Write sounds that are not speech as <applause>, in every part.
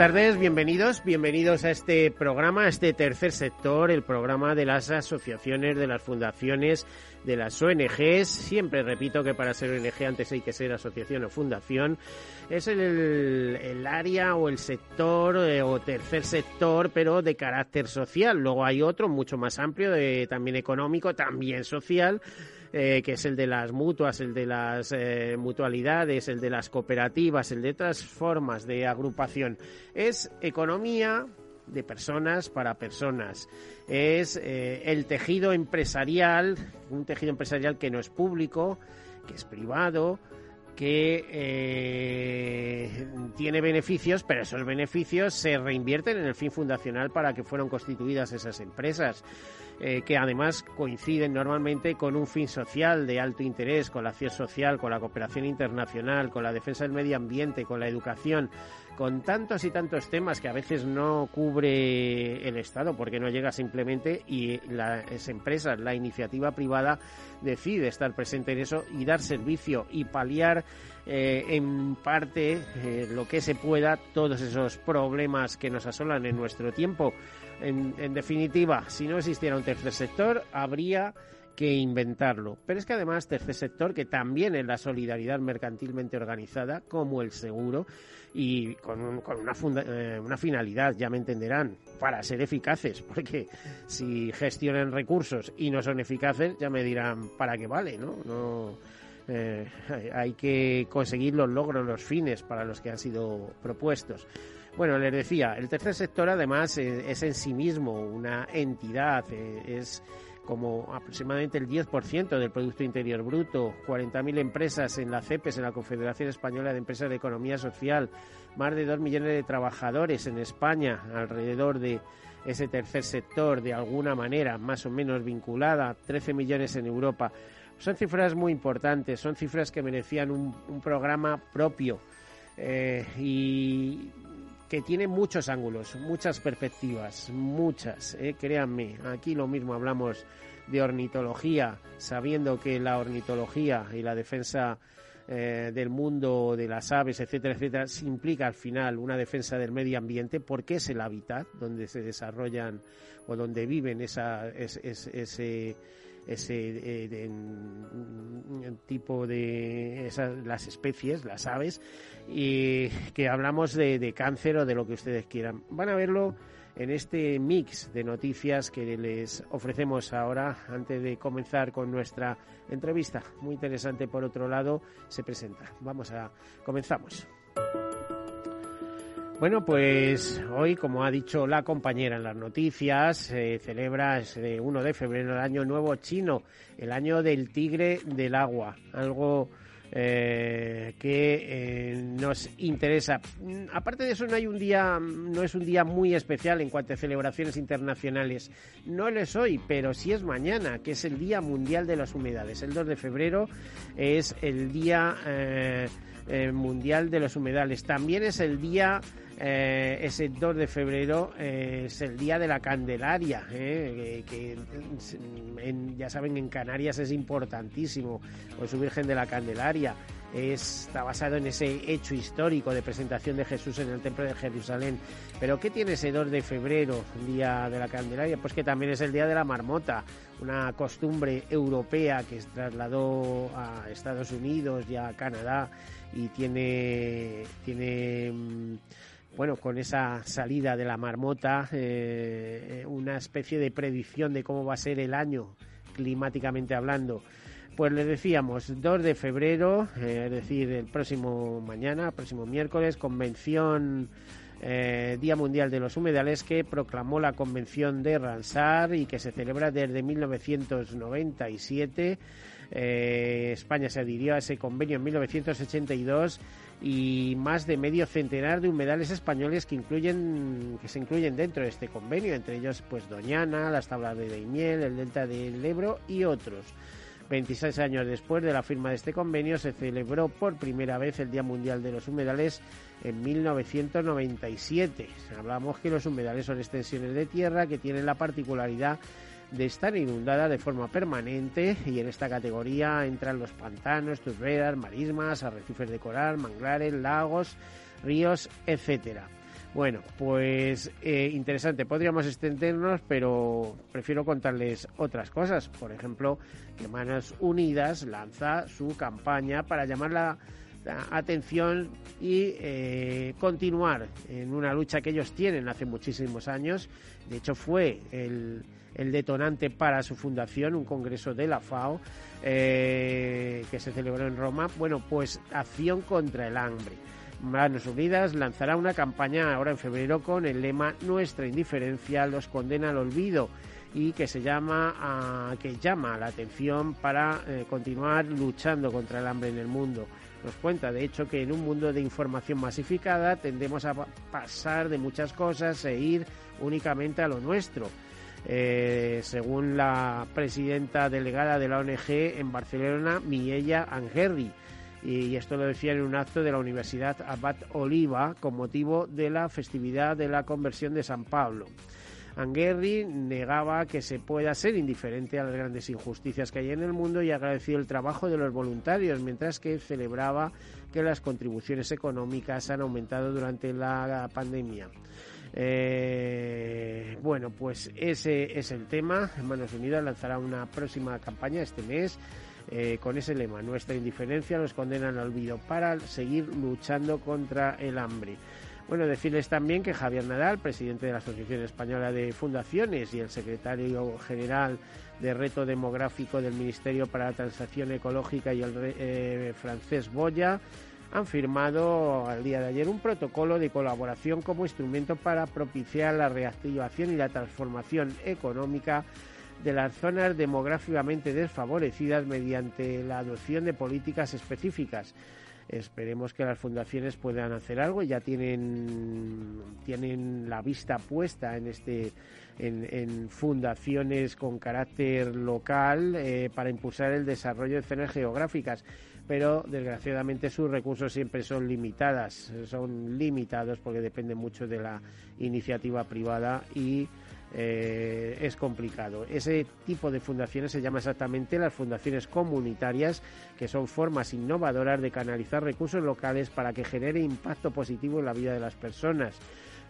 Tardes, bienvenidos, bienvenidos a este programa, a este tercer sector, el programa de las asociaciones, de las fundaciones, de las ONGs. Siempre repito que para ser ONG antes hay que ser asociación o fundación. Es el, el área o el sector eh, o tercer sector, pero de carácter social. Luego hay otro mucho más amplio, de, también económico, también social eh, que es el de las mutuas, el de las eh, mutualidades, el de las cooperativas, el de otras formas de agrupación. Es economía de personas para personas. Es eh, el tejido empresarial, un tejido empresarial que no es público, que es privado, que tiene beneficios, pero esos beneficios se reinvierten en el fin fundacional para que fueron constituidas esas empresas. Eh, que además coinciden normalmente con un fin social de alto interés, con la acción social, con la cooperación internacional, con la defensa del medio ambiente, con la educación, con tantos y tantos temas que a veces no cubre el Estado porque no llega simplemente y las empresas, la iniciativa privada decide estar presente en eso y dar servicio y paliar eh, en parte eh, lo que se pueda todos esos problemas que nos asolan en nuestro tiempo. En, definitiva, si no existiera un tercer sector, habría que inventarlo. Pero es que además tercer sector que también es la solidaridad mercantilmente organizada, como el seguro, y con, con una, eh, una finalidad, ya me entenderán, para ser eficaces, <laughs> porque si gestionan recursos y no son eficaces, ya me dirán para qué vale, ¿no? no eh, hay que conseguir los logros, los fines para los que han sido propuestos. Bueno, les decía, el tercer sector además eh, es, en sí mismo una entidad, eh, es como aproximadamente el 10% del Producto Interior Bruto, 40.000 empresas en la CEPES, en la Confederación Española de Empresas de Economía Social, más de 2 millones de trabajadores en España alrededor de ese tercer sector, de alguna manera más o menos vinculada, 13 millones en Europa. Son cifras muy importantes, son cifras que merecían un, programa propio. Eh, y que tiene muchos ángulos, muchas perspectivas, muchas, eh, créanme. Aquí lo mismo hablamos de ornitología, sabiendo que la ornitología y la defensa eh, del mundo de las aves, etcétera, etcétera, implica al final una defensa del medio ambiente porque es el hábitat donde se desarrollan o donde viven esa, ese ese eh, tipo de esas, las especies, las aves, y que hablamos de, de cáncer o de lo que ustedes quieran. Van a verlo en este mix de noticias que les ofrecemos ahora antes de comenzar con nuestra entrevista. Muy interesante por otro lado, se presenta. Vamos a comenzamos. Bueno, pues hoy, como ha dicho la compañera en las noticias, se celebra el 1 de febrero el Año Nuevo Chino, el Año del Tigre del Agua, algo eh, que eh, nos interesa. Aparte de eso, no hay un día, no es un día muy especial en cuanto a celebraciones internacionales. No lo es hoy, pero sí es mañana, que es el Día Mundial de las Humedades. El 2 de febrero es el Día eh, Mundial de los Humedales. También es el Día eh, ese 2 de febrero eh, es el día de la Candelaria, eh, que, ya saben en Canarias es importantísimo, con su Virgen de la Candelaria. está basado en ese hecho histórico de presentación de Jesús en el Templo de Jerusalén. Pero ¿qué tiene ese 2 de febrero, día de la Candelaria? Pues que también es el día de la marmota, una costumbre europea que se trasladó a Estados Unidos y a Canadá y tiene, tiene mm, bueno, con esa salida de la marmota, eh, una especie de predicción de cómo va a ser el año climáticamente hablando. Pues les decíamos, 2 de febrero, eh, es decir, el próximo mañana, próximo miércoles, convención eh, Día Mundial de los Humedales que proclamó la Convención de Ramsar y que se celebra desde 1997 Eh, España se adhirió a ese convenio en 1982 y más de medio centenar de humedales españoles que incluyen que se incluyen dentro de este convenio, entre ellos pues Doñana, las tablas de Daimiel, el delta del Ebro y otros. 26 años después de la firma de este convenio se celebró por primera vez el Día Mundial de los Humedales en 1997. Hablamos que los humedales son extensiones de tierra que tienen la particularidad de estar inundada de forma permanente y en esta categoría entran los pantanos, turberas, marismas, arrecifes de coral, manglares, lagos, ríos, etcétera. Bueno, pues eh, interesante. Podríamos extendernos, pero prefiero contarles otras cosas. Por ejemplo, que Manos Unidas lanza su campaña para llamar la, atención y eh, continuar en una lucha que ellos tienen hace muchísimos años. De hecho, fue el el detonante para su fundación, un congreso de la FAO eh, que se celebró en Roma. Bueno, pues acción contra el hambre. Manos Unidas lanzará una campaña ahora en febrero con el lema Nuestra indiferencia los condena al olvido y que se llama que llama la atención para eh, continuar luchando contra el hambre en el mundo. Nos cuenta, de hecho, que en un mundo de información masificada tendemos a pasar de muchas cosas e ir únicamente a lo nuestro. Eh, según la presidenta delegada de la ONG en Barcelona, Miella Angerri. Y esto lo decía en un acto de la Universidad Abad Oliva con motivo de la festividad de la conversión de San Pablo. Anguerri negaba que se pueda ser indiferente a las grandes injusticias que hay en el mundo y agradeció el trabajo de los voluntarios, mientras que celebraba que las contribuciones económicas han aumentado durante la pandemia. Eh, bueno, pues ese es el tema. Manos Unidas lanzará una próxima campaña este mes eh, con ese lema. Nuestra indiferencia nos condena al olvido para seguir luchando contra el hambre. Bueno, decirles también que Javier Nadal, presidente de la Asociación Española de Fundaciones y el secretario general de Reto Demográfico del Ministerio para la Transacción Ecológica y el eh, francés Boya, han firmado al día de ayer un protocolo de colaboración como instrumento para propiciar la reactivación y la transformación económica de las zonas demográficamente desfavorecidas mediante la adopción de políticas específicas. Esperemos que las fundaciones puedan hacer algo. Ya tienen, tienen la vista puesta en este en, fundaciones con carácter local eh, para impulsar el desarrollo de zonas geográficas pero desgraciadamente sus recursos siempre son limitadas, son limitados porque dependen mucho de la iniciativa privada y eh, es complicado. Ese tipo de fundaciones se llama exactamente las fundaciones comunitarias, que son formas innovadoras de canalizar recursos locales para que genere impacto positivo en la vida de las personas.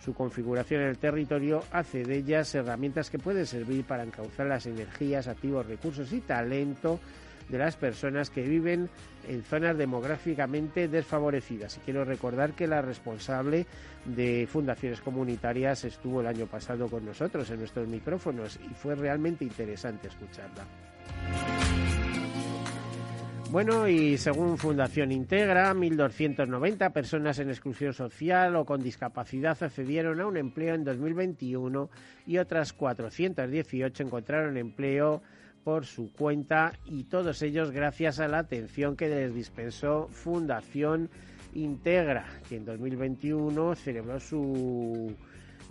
Su configuración en el territorio hace de ellas herramientas que pueden servir para encauzar las energías, activos, recursos y talento de las personas que viven en zonas demográficamente desfavorecidas. Y quiero recordar que la responsable de fundaciones comunitarias estuvo el año pasado con nosotros en nuestros micrófonos y fue realmente interesante escucharla. Bueno, y según Fundación Integra, 1.290 personas en exclusión social o con discapacidad accedieron a un empleo en 2021 y otras 418 encontraron empleo por su cuenta y todos ellos gracias a la atención que les dispensó Fundación Integra, que en 2021 celebró su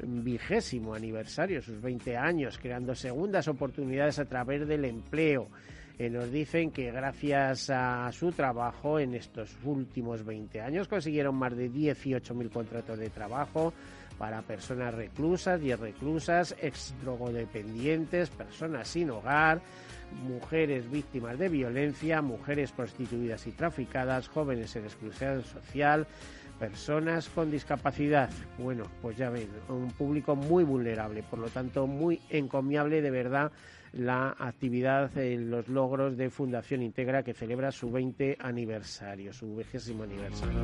vigésimo aniversario, sus 20 años, creando segundas oportunidades a través del empleo. Eh, nos dicen que gracias a su trabajo en estos últimos 20 años consiguieron más de 18.000 contratos de trabajo, para personas reclusas y reclusas, ex drogodependientes, personas sin hogar, mujeres víctimas de violencia, mujeres prostituidas y traficadas, jóvenes en exclusión social, personas con discapacidad. Bueno, pues ya ven, un público muy vulnerable, por lo tanto muy encomiable de verdad la actividad en los logros de Fundación Integra que celebra su 20 aniversario, su vigésimo aniversario.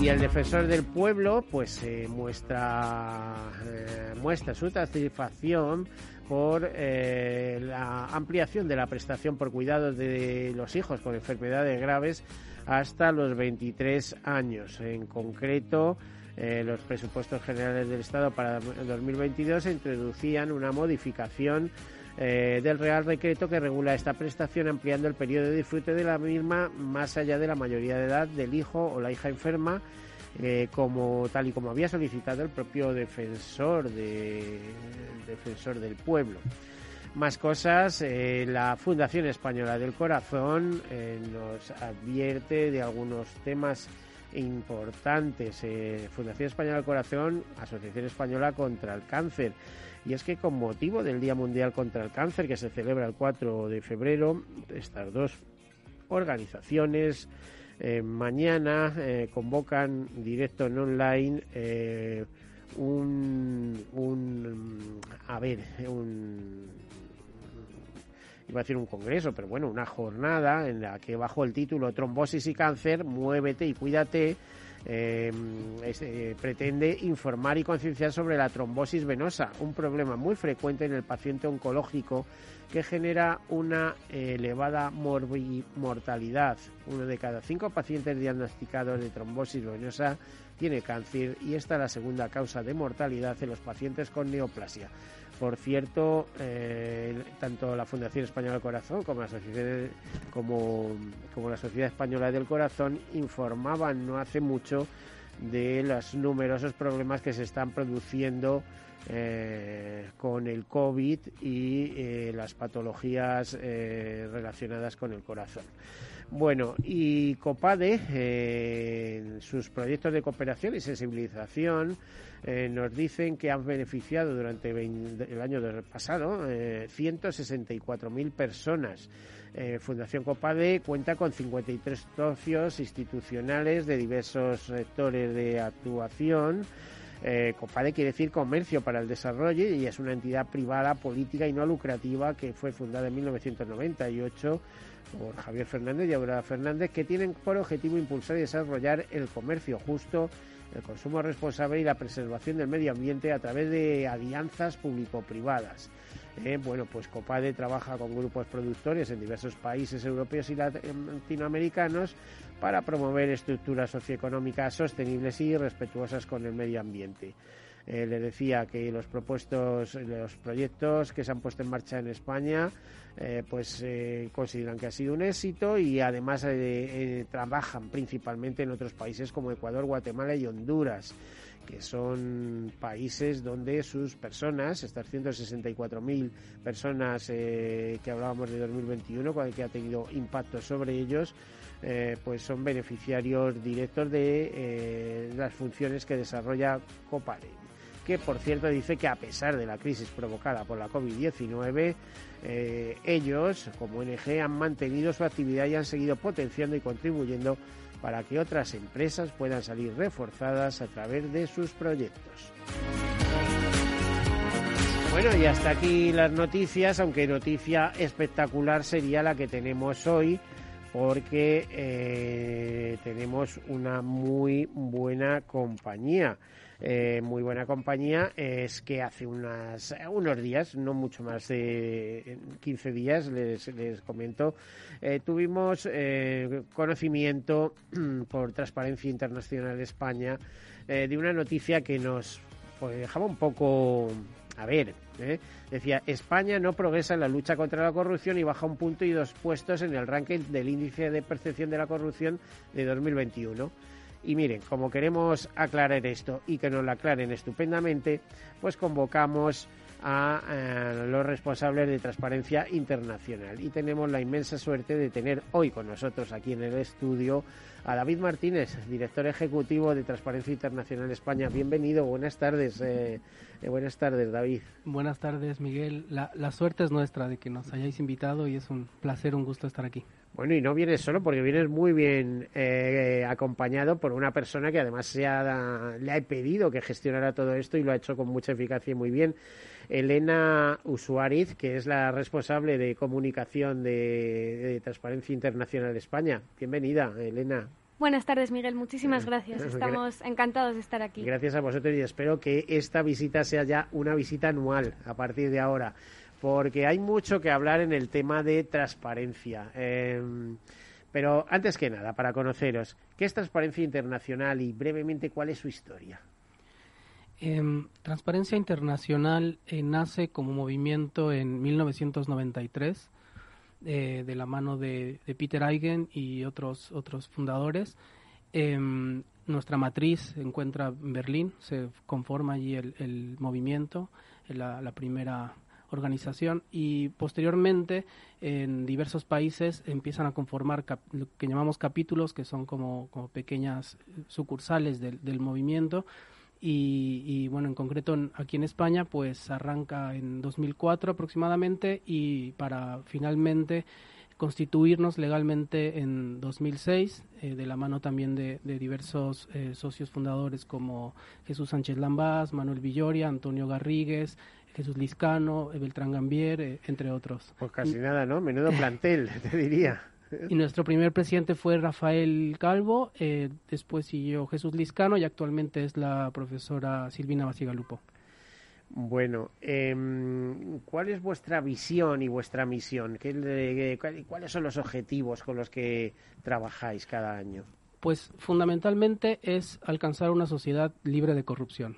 Y el defensor del pueblo, pues eh, muestra, eh, muestra su satisfacción por eh, la ampliación de la prestación por cuidados de los hijos con enfermedades graves hasta los 23 años. En concreto, los presupuestos generales del Estado para 2022 introducían una modificación eh, del Real Decreto que regula esta prestación ampliando el periodo de disfrute de la misma más allá de la mayoría de edad del hijo o la hija enferma eh, como tal y como había solicitado el propio defensor de, defensor del pueblo. Más cosas, eh, la Fundación Española del Corazón nos advierte de algunos temas importantes. Fundación Española del Corazón, Asociación Española contra el Cáncer. Y es que con motivo del Día Mundial contra el Cáncer, que se celebra el 4 de febrero, estas dos organizaciones eh, mañana eh, convocan directo en online eh, un, un, a ver, un, iba a decir un congreso, pero bueno, una jornada en la que bajo el título Trombosis y cáncer, muévete y cuídate, pretende informar y concienciar sobre la trombosis venosa, un problema muy frecuente en el paciente oncológico que genera una elevada mortalidad. Uno de cada cinco pacientes diagnosticados de trombosis venosa tiene cáncer y esta es la segunda causa de mortalidad en los pacientes con neoplasia. Por cierto, eh, tanto la Fundación Española del Corazón como la, Sociedad Española del Corazón informaban no hace mucho de los numerosos problemas que se están produciendo eh, con el COVID y eh, las patologías relacionadas con el corazón. Bueno, y COPADE, sus proyectos de cooperación y sensibilización, nos dicen que han beneficiado durante el año pasado 164.000 personas. Fundación COPADE cuenta con 53 socios institucionales de diversos sectores de actuación eh, COPADE quiere decir Comercio para el Desarrollo y es una entidad privada, política y no lucrativa que fue fundada en 1998 por Javier Fernández y Aurora Fernández, que tienen por objetivo impulsar y desarrollar el comercio justo, el consumo responsable y la preservación del medio ambiente a través de alianzas público-privadas. Eh, bueno, pues COPADE trabaja con grupos productores en diversos países europeos y latinoamericanos para promover estructuras socioeconómicas sostenibles y respetuosas con el medio ambiente. Eh, le decía que los propuestos, los proyectos que se han puesto en marcha en España, eh, pues consideran que ha sido un éxito y además trabajan principalmente en otros países como Ecuador, Guatemala y Honduras que son países donde sus personas, estas 164.000 personas eh, que hablábamos de 2021, que ha tenido impacto sobre ellos, eh, pues son beneficiarios directos de eh, las funciones que desarrolla Copare que por cierto dice que a pesar de la crisis provocada por la COVID-19, ellos como ONG han mantenido su actividad y han seguido potenciando y contribuyendo para que otras empresas puedan salir reforzadas a través de sus proyectos. Bueno, y hasta aquí las noticias, aunque noticia espectacular sería la que tenemos hoy, porque eh, tenemos una muy buena compañía. Eh, muy buena compañía es que hace unas, unos días, no mucho más de 15 días, les, les comento, eh, tuvimos eh, conocimiento <clears throat> por Transparencia Internacional España de una noticia que nos pues, dejaba un poco a ver, decía, España no progresa en la lucha contra la corrupción y baja un punto y dos puestos en el ranking del índice de percepción de la corrupción de 2021. Y miren, como queremos aclarar esto y que nos lo aclaren estupendamente, pues convocamos a, eh, los responsables de Transparencia Internacional. Y tenemos la inmensa suerte de tener hoy con nosotros aquí en el estudio a David Martínez, director ejecutivo de Transparencia Internacional España. Bienvenido, buenas tardes. Eh, eh, buenas tardes, David. Buenas tardes, Miguel. La, la suerte es nuestra de que nos hayáis invitado y es un placer, un gusto estar aquí. Bueno, y no vienes solo porque vienes muy bien eh, acompañado por una persona que además se ha, le ha pedido que gestionara todo esto y lo ha hecho con mucha eficacia y muy bien. Elena Usuariz, que es la responsable de comunicación de, Transparencia Internacional de España. Bienvenida, Elena. Buenas tardes, Miguel. Muchísimas gracias. Estamos encantados de estar aquí. Gracias a vosotros y espero que esta visita sea ya una visita anual a partir de ahora porque hay mucho que hablar en el tema de transparencia. Em, pero antes que nada, para conoceros, ¿qué es Transparencia Internacional y brevemente cuál es su historia? Em, Transparencia Internacional eh, nace como movimiento en 1993 eh, de la mano de, Peter Eigen y otros, otros fundadores. Em, nuestra matriz se encuentra en Berlín, se conforma allí el, movimiento, la, primera organización y posteriormente en diversos países empiezan a conformar lo que llamamos capítulos, que son como, como pequeñas sucursales del movimiento. Y, y, bueno, en concreto aquí en España, pues arranca en 2004 aproximadamente y para finalmente constituirnos legalmente en 2006, eh, de la mano también de, diversos eh, socios fundadores como Jesús Sánchez Lambás, Manuel Villoria, Antonio Garrigues, Jesús Liscano, Beltrán Gambier, eh, entre otros. Pues casi nada, ¿no? Menudo plantel, <laughs> te diría. Y nuestro primer presidente fue Rafael Calvo, después siguió Jesús Liscano y actualmente es la profesora Silvina Basigalupo. Bueno, em, ¿cuál es vuestra visión y vuestra misión? ¿Qué, ¿Cuáles son los objetivos con los que trabajáis cada año? Pues fundamentalmente es alcanzar una sociedad libre de corrupción.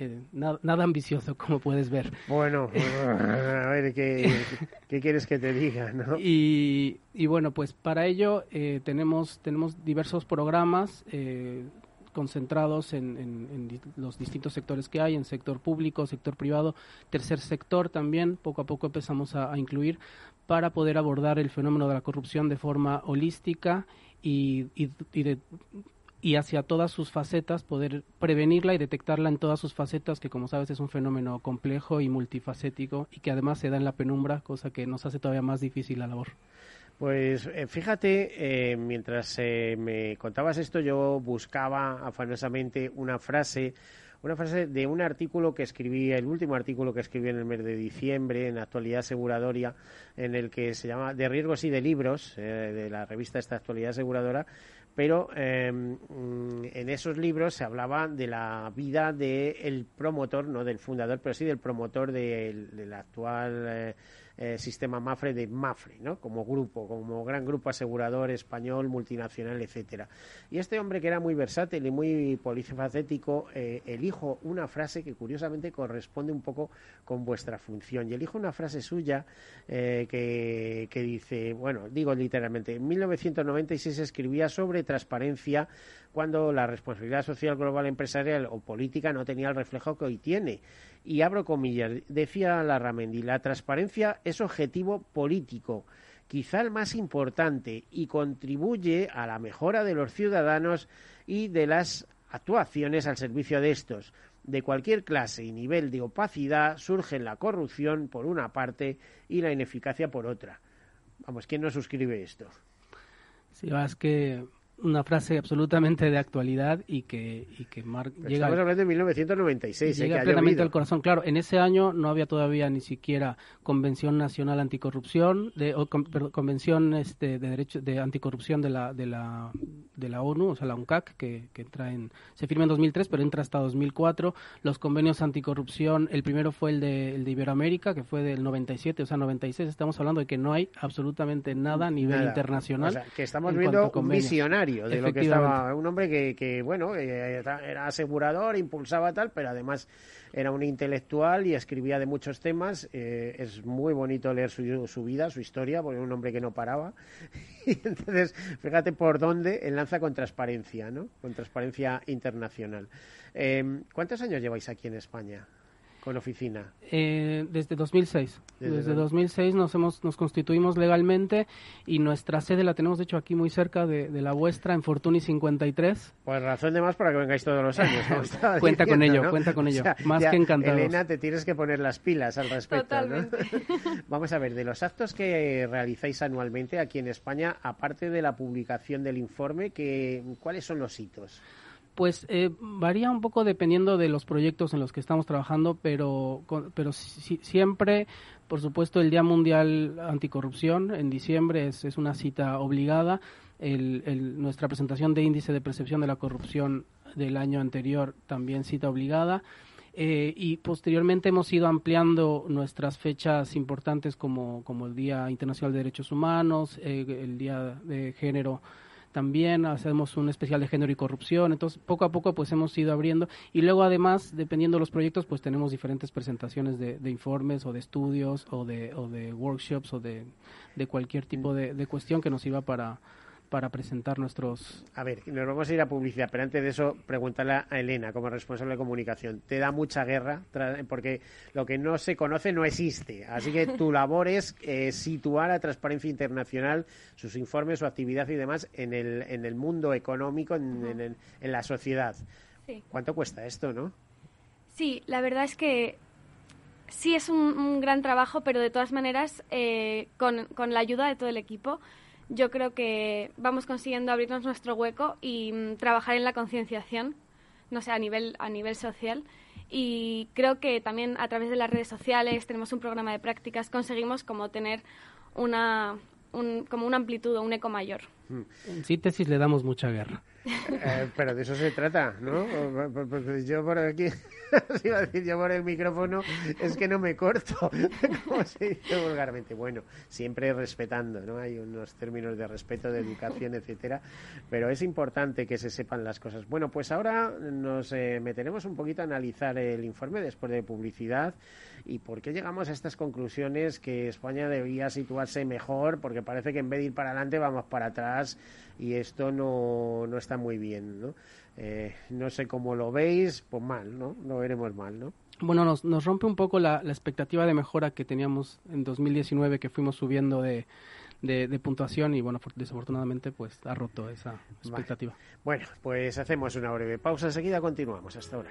Eh, nada, ambicioso, como puedes ver. Bueno, <laughs> a ver, ¿qué, quieres que te diga? ¿no? Y, bueno, pues para ello eh, tenemos, tenemos diversos programas. Eh, concentrados en, los distintos sectores que hay, en sector público, sector privado, tercer sector también, poco a poco empezamos a, incluir para poder abordar el fenómeno de la corrupción de forma holística y, y, hacia todas sus facetas, poder prevenirla y detectarla en todas sus facetas, que como sabes es un fenómeno complejo y multifacético y que además se da en la penumbra, cosa que nos hace todavía más difícil la labor. Pues eh, fíjate, eh, mientras eh, me contabas esto, yo buscaba afanosamente una frase, una frase de un artículo que escribí, el último artículo que escribí en el mes de diciembre en Actualidad Aseguradoria, en el que se llama De riesgos y de libros, de la revista esta Actualidad Aseguradora, pero em, en esos libros se hablaba de la vida del promotor, no del fundador, pero sí del promotor del actual eh, sistema Mafre de Mafre, ¿no? Como grupo, como gran grupo asegurador español, multinacional, etcétera. Y este hombre que era muy versátil y muy polifacético, eh, elijo una frase que curiosamente corresponde un poco con vuestra función. Y elijo una frase suya eh, que, que dice, bueno, digo literalmente, en 1996 escribía sobre transparencia cuando la responsabilidad social global empresarial o política no tenía el reflejo que hoy tiene. Y abro comillas, decía Larramendi, la transparencia es objetivo político, quizá el más importante, y contribuye a la mejora de los ciudadanos y de las actuaciones al servicio de estos. De cualquier clase y nivel de opacidad surge la corrupción por una parte y la ineficacia por otra. Vamos, ¿quién no suscribe esto? Sí, es que una frase absolutamente de actualidad y que, y que llega... Estamos hablando de 1996, ¿eh? llega plenamente al corazón. Claro, en ese año no había todavía ni siquiera Convención Nacional Anticorrupción, de, o Convención este, de Derecho de Anticorrupción de la, de la, de la ONU, o sea, la UNCAC, que, que entra en, se firma en 2003, pero entra hasta 2004. Los convenios anticorrupción, el primero fue el de, el de Iberoamérica, que fue del 97, o sea, 96. Estamos hablando de que no hay absolutamente nada a nivel internacional. O sea, que estamos viendo un visionario de lo que estaba. Un hombre que, que bueno, era asegurador, impulsaba tal, pero además era un intelectual y escribía de muchos temas. Eh, es muy bonito leer su, su, vida, su historia, porque era un hombre que no paraba. <laughs> y entonces, fíjate por dónde enlaza con transparencia, ¿no? Con transparencia internacional. Eh, ¿Cuántos años lleváis aquí en España? Con oficina? Eh, desde 2006. Desde, 2006 nos hemos nos constituimos legalmente y nuestra sede la tenemos de hecho aquí muy cerca de, la vuestra en Fortuny 53. Pues razón de más para que vengáis todos los años. <laughs> cuenta con ello, cuenta con ello. más que encantado. Elena, te tienes que poner las pilas al respecto. <laughs> Vamos a ver, de los actos que realizáis anualmente aquí en España, aparte de la publicación del informe, que, ¿cuáles son los hitos? Pues eh, varía un poco dependiendo de los proyectos en los que estamos trabajando, pero, pero siempre, por supuesto, el Día Mundial Anticorrupción en diciembre es, es una cita obligada. El, nuestra presentación de índice de percepción de la corrupción del año anterior también cita obligada. Eh, y posteriormente hemos ido ampliando nuestras fechas importantes como, como el Día Internacional de Derechos Humanos, eh, el Día de Género también hacemos un especial de género y corrupción, entonces poco a poco pues hemos ido abriendo. Y luego además, dependiendo de los proyectos, pues tenemos diferentes presentaciones de, informes o de estudios o de, o de workshops o de, de cualquier tipo de, de cuestión que nos sirva para para presentar nuestros... A ver, nos vamos a ir a publicidad, pero antes de eso, preguntarle a Elena, como responsable de comunicación. ¿Te da mucha guerra? Porque lo que no se conoce no existe. Así que tu <laughs> labor es eh, situar a Transparencia Internacional, sus informes, su actividad y demás en el, en el mundo económico, en, en, la sociedad. ¿Cuánto cuesta esto, no? Sí, la verdad es que sí es un, gran trabajo, pero de todas maneras, eh, con, con la ayuda de todo el equipo, yo creo que vamos consiguiendo abrirnos nuestro hueco y mm, trabajar en la concienciación, no sé, a nivel, a nivel social. Y creo que también a través de las redes sociales tenemos un programa de prácticas, conseguimos como tener una, un, como una amplitud o un eco mayor. En síntesis le damos mucha guerra. Eh, pero de eso se trata, ¿no? Yo por aquí, <laughs> iba a decir yo por el micrófono, es que no me corto, <laughs> como se dice vulgarmente. Bueno, siempre respetando, ¿no? Hay unos términos de respeto, de educación, etcétera, pero es importante que se sepan las cosas. Bueno, pues ahora nos eh, meteremos un poquito a analizar el informe después de publicidad y por qué llegamos a estas conclusiones que España debía situarse mejor, porque parece que en vez de ir para adelante vamos para atrás y esto no, no está muy bien, ¿no? Eh, no sé cómo lo veis, pues mal, ¿no? Lo veremos mal, ¿no? Bueno, nos, nos rompe un poco la, expectativa de mejora que teníamos en 2019, que fuimos subiendo de, de, puntuación y, bueno, desafortunadamente, pues ha roto esa expectativa. Bueno, pues hacemos una breve pausa, enseguida continuamos. Hasta ahora.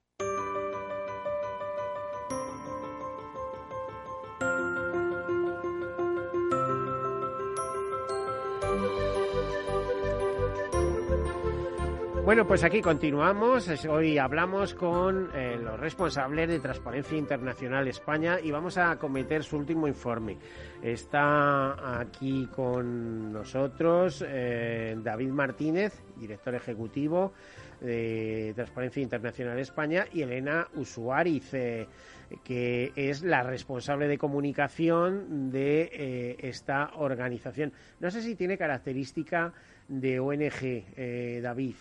Bueno, pues aquí continuamos. Hoy hablamos con eh, los responsables de Transparencia Internacional España y vamos a cometer su último informe. Está aquí con nosotros eh, David Martínez, director ejecutivo de Transparencia Internacional España, y Elena Usuariz, eh, que es la responsable de comunicación de esta organización. No sé si tiene característica de ONG, David.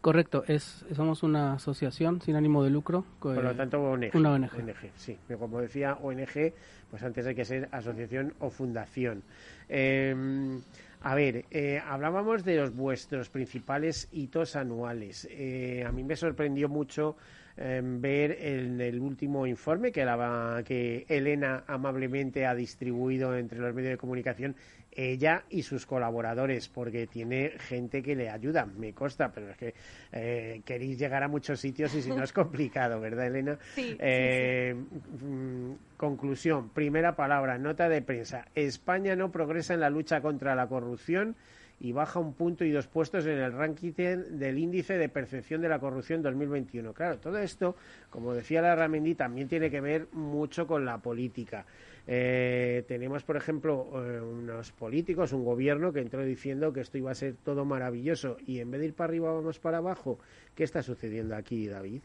Correcto, es, somos una asociación sin ánimo de lucro. Por lo tanto, ONG. Una ONG. sí. Como decía, ONG, pues antes hay que ser asociación o fundación. Em, a ver, eh, hablábamos de los vuestros principales hitos anuales. Eh, a mí me sorprendió mucho em, ver en el último informe que, la, que Elena amablemente ha distribuido entre los medios de comunicación ella y sus colaboradores, porque tiene gente que le ayuda, me consta, pero es que eh, queréis llegar a muchos sitios y si no es <laughs> complicado, ¿verdad, Elena? Sí, eh, mm, Conclusión, primera palabra, nota de prensa. España no progresa en la lucha contra la corrupción y baja un punto y dos puestos en el ranking del índice de percepción de la corrupción 2021. Claro, todo esto, como decía la Ramendi, también tiene que ver mucho con la política. Eh, tenemos, por ejemplo, eh, unos políticos, un gobierno que entró diciendo que esto iba a ser todo maravilloso y en vez de ir para arriba vamos para abajo. ¿Qué está sucediendo aquí, David?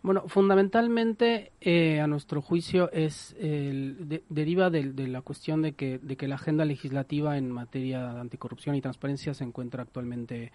Bueno, fundamentalmente, eh, a nuestro juicio, es deriva de, la cuestión de que, de que la agenda legislativa en materia de anticorrupción y transparencia se encuentra actualmente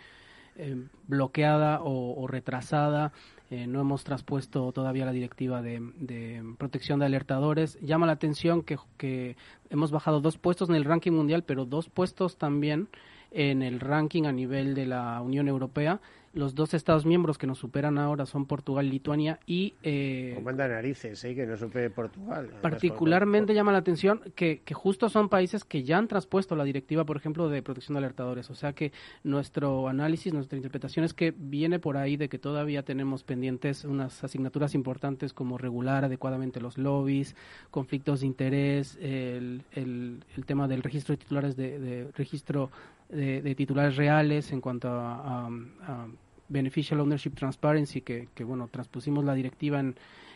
eh, bloqueada o, retrasada. Eh, no hemos traspuesto todavía la directiva de, protección de alertadores. Llama la atención que, que, hemos bajado dos puestos en el ranking mundial, pero dos puestos también en el ranking a nivel de la Unión Europea los dos Estados miembros que nos superan ahora son Portugal y Lituania y... Eh, manda narices, ¿eh? que no supere Portugal. Particularmente llama la atención que, que justo son países que ya han traspuesto la directiva, por ejemplo, de protección de alertadores. O sea que nuestro análisis, nuestra interpretación es que viene por ahí de que todavía tenemos pendientes unas asignaturas importantes como regular adecuadamente los lobbies, conflictos de interés, el, el, el tema del registro de titulares de, de registro de, titulares reales en cuanto a, a Beneficial Ownership Transparency, que, que bueno, transpusimos la directiva en,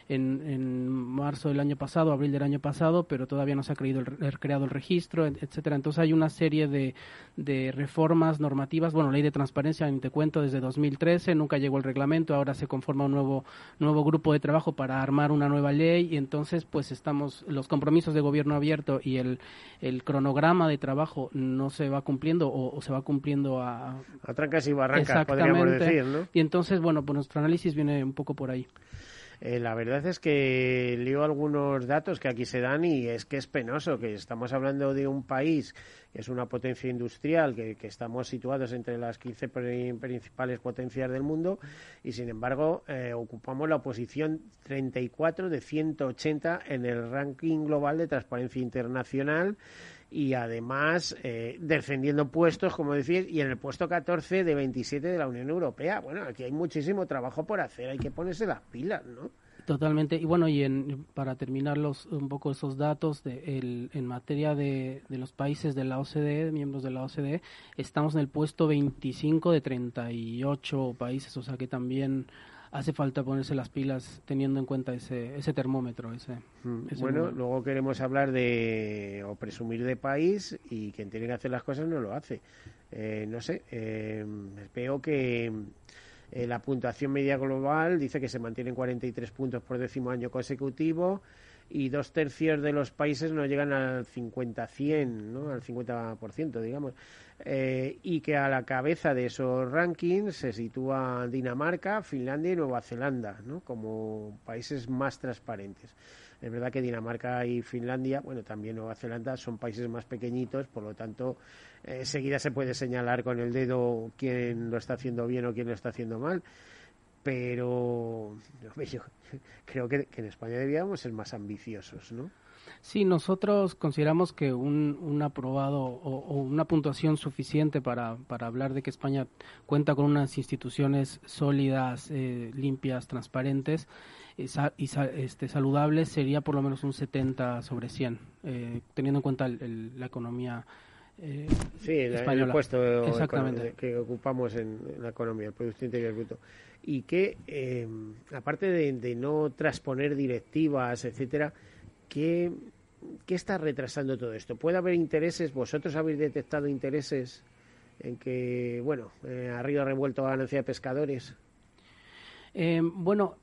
en, en, marzo del año pasado, abril del año pasado, pero todavía no se ha creído el, creado el registro, etcétera. Entonces hay una serie de, de reformas normativas. Bueno, ley de transparencia, ni te cuento, desde 2013 nunca llegó el reglamento, ahora se conforma un nuevo nuevo grupo de trabajo para armar una nueva ley y entonces pues estamos los compromisos de gobierno abierto y el, el cronograma de trabajo no se va cumpliendo o, se va cumpliendo a, a trancas y barrancas, podríamos decir, ¿no? Y entonces, bueno, pues nuestro análisis viene un poco por ahí. Eh, la verdad es que leo algunos datos que aquí se dan y es que es penoso, que estamos hablando de un país que es una potencia industrial, que, estamos situados entre las 15 principales potencias del mundo y sin embargo eh, ocupamos la posición 34 de 180 en el ranking global de transparencia internacional y además eh, defendiendo puestos, como decir, y en el puesto 14 de 27 de la Unión Europea. Bueno, aquí hay muchísimo trabajo por hacer, hay que ponerse las pilas, ¿no? Totalmente. Y bueno, y en, para terminar los, un poco esos datos, de, el, en materia de, de, los países de la OCDE, miembros de la OCDE, estamos en el puesto 25 de 38 países, o sea que también hace falta ponerse las pilas teniendo en cuenta ese, ese termómetro. Ese, mm, bueno, luego queremos hablar de o presumir de país y quien tiene que hacer las cosas no lo hace. Eh, no sé, eh, veo que eh, la puntuación media global dice que se mantiene en 43 puntos por décimo año consecutivo y dos tercios de los países no llegan al 50-100, ¿no? al 50%, digamos. Eh, y que a la cabeza de esos rankings se sitúa Dinamarca, Finlandia y Nueva Zelanda, ¿no? como países más transparentes. Es verdad que Dinamarca y Finlandia, bueno, también Nueva Zelanda son países más pequeñitos, por lo tanto, eh, enseguida se puede señalar con el dedo quién lo está haciendo bien o quién lo está haciendo mal pero <laughs> <laughs> creo que, en España debíamos ser más ambiciosos, ¿no? Sí, nosotros consideramos que un, un aprobado o, una puntuación suficiente para, para, hablar de que España cuenta con unas instituciones sólidas, eh, limpias, transparentes y, este, saludables sería por lo menos un 70 sobre 100, eh, teniendo en cuenta la economía eh, sí, el puesto que ocupamos en, la economía, el Producto Interior Bruto. Y que, eh, aparte de, no transponer directivas, etcétera, ¿qué, ¿qué está retrasando todo esto? ¿Puede haber intereses? ¿Vosotros habéis detectado intereses en que, bueno, eh, ha río revuelto a ganancia de pescadores? Eh, bueno,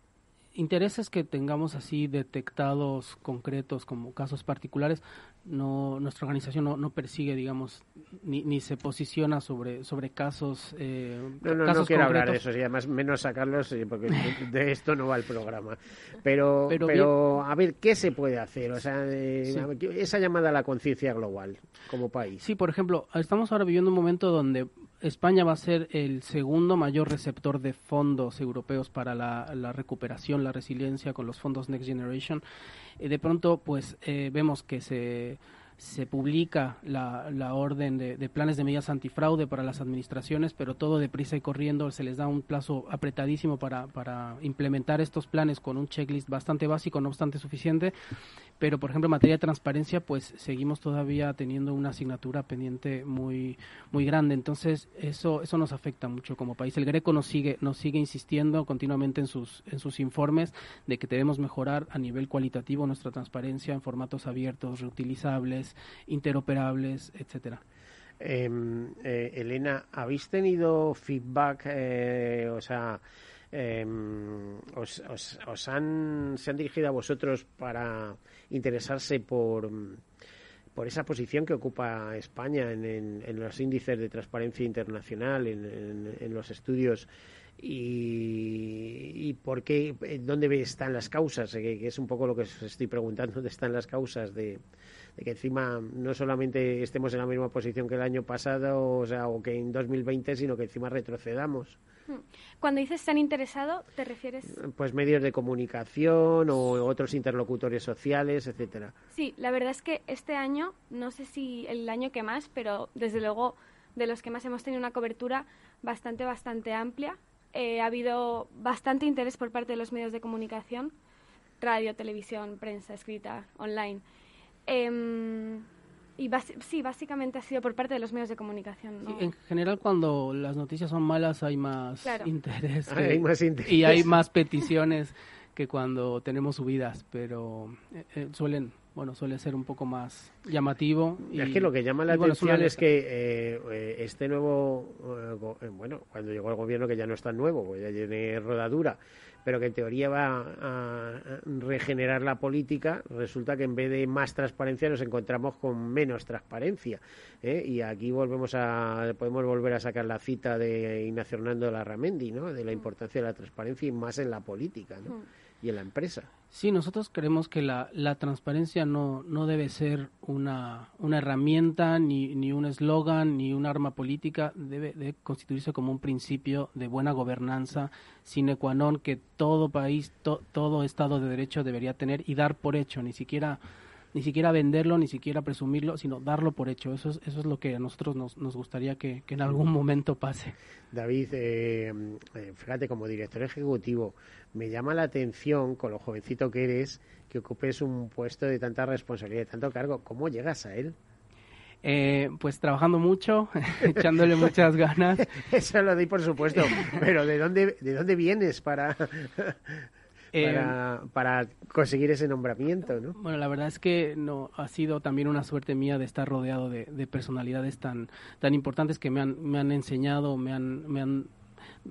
intereses que tengamos así detectados concretos como casos particulares no nuestra organización no, no persigue digamos ni, ni, se posiciona sobre sobre casos eh, no no, no quiero hablar de eso y además menos sacarlos porque <laughs> de esto no va el programa. Pero pero, a ver qué se puede hacer o sea eh, esa llamada a la conciencia global como país sí por ejemplo estamos ahora viviendo un momento donde España va a ser el segundo mayor receptor de fondos europeos para la, recuperación, la resiliencia con los fondos Next Generation. Y de pronto, pues eh, vemos que se se publica la, la orden de, planes de medidas antifraude para las administraciones, pero todo deprisa y corriendo se les da un plazo apretadísimo para, para implementar estos planes con un checklist bastante básico, no obstante suficiente. Pero, por ejemplo, en materia de transparencia, pues seguimos todavía teniendo una asignatura pendiente muy, muy grande. Entonces, eso, eso nos afecta mucho como país. El Greco nos sigue, nos sigue insistiendo continuamente en sus, en sus informes de que debemos mejorar a nivel cualitativo nuestra transparencia en formatos abiertos, reutilizables interoperables, etcétera. Em, eh, Elena, ¿habéis tenido feedback, eh, o sea, em, os, han, se han dirigido a vosotros para interesarse por, por esa posición que ocupa España en, los índices de transparencia internacional, en, los estudios y, y, por qué, dónde están las causas, que, es un poco lo que os estoy preguntando, dónde están las causas de, de que encima no solamente estemos en la misma posición que el año pasado, o sea, o que en 2020, sino que encima retrocedamos. Hmm. Cuando dices se han interesado, ¿te refieres? Pues medios de comunicación o otros interlocutores sociales, etcétera. Sí, la verdad es que este año, no sé si el año que más, pero desde luego de los que más hemos tenido una cobertura bastante, bastante amplia. Eh, ha habido bastante interés por parte de los medios de comunicación, radio, televisión, prensa, escrita, online. Em, y sí, básicamente ha sido por parte de los medios de comunicación. en general, cuando las noticias son malas, hay más interés. interés. Y hay más <laughs> peticiones que cuando tenemos subidas, pero eh, eh, suelen bueno, suele ser un poco más llamativo. Y, es que lo que llama la atención es que eh, este nuevo, bueno, cuando llegó el gobierno que ya no es tan nuevo, ya tiene rodadura, pero que en teoría va a regenerar la política, resulta que en vez de más transparencia nos encontramos con menos transparencia. ¿eh? Y aquí volvemos a, podemos volver a sacar la cita de Ignacio Hernando Larramendi, ¿no? de la importancia de la transparencia y más en la política. ¿no? Mm y en la empresa. Sí, nosotros creemos que la, la transparencia no, no debe ser una, una herramienta, ni, ni un eslogan, ni un arma política, debe, de constituirse como un principio de buena gobernanza sine qua non que todo país, todo Estado de Derecho debería tener y dar por hecho, ni siquiera ni siquiera venderlo, ni siquiera presumirlo, sino darlo por hecho. Eso es, eso es lo que a nosotros nos, nos gustaría que, en algún momento pase. David, eh, eh, fíjate, como director ejecutivo, me llama la atención, con lo jovencito que eres, que ocupes un puesto de tanta responsabilidad, de tanto cargo. ¿Cómo llegas a él? Eh, pues trabajando mucho, <laughs> echándole muchas ganas. <laughs> Eso lo di por supuesto, pero ¿de dónde, de dónde vienes para, para, conseguir ese nombramiento, ¿no? Bueno, la verdad es que no ha sido también una suerte mía de estar rodeado de, personalidades tan tan importantes que me han me han enseñado, me han me han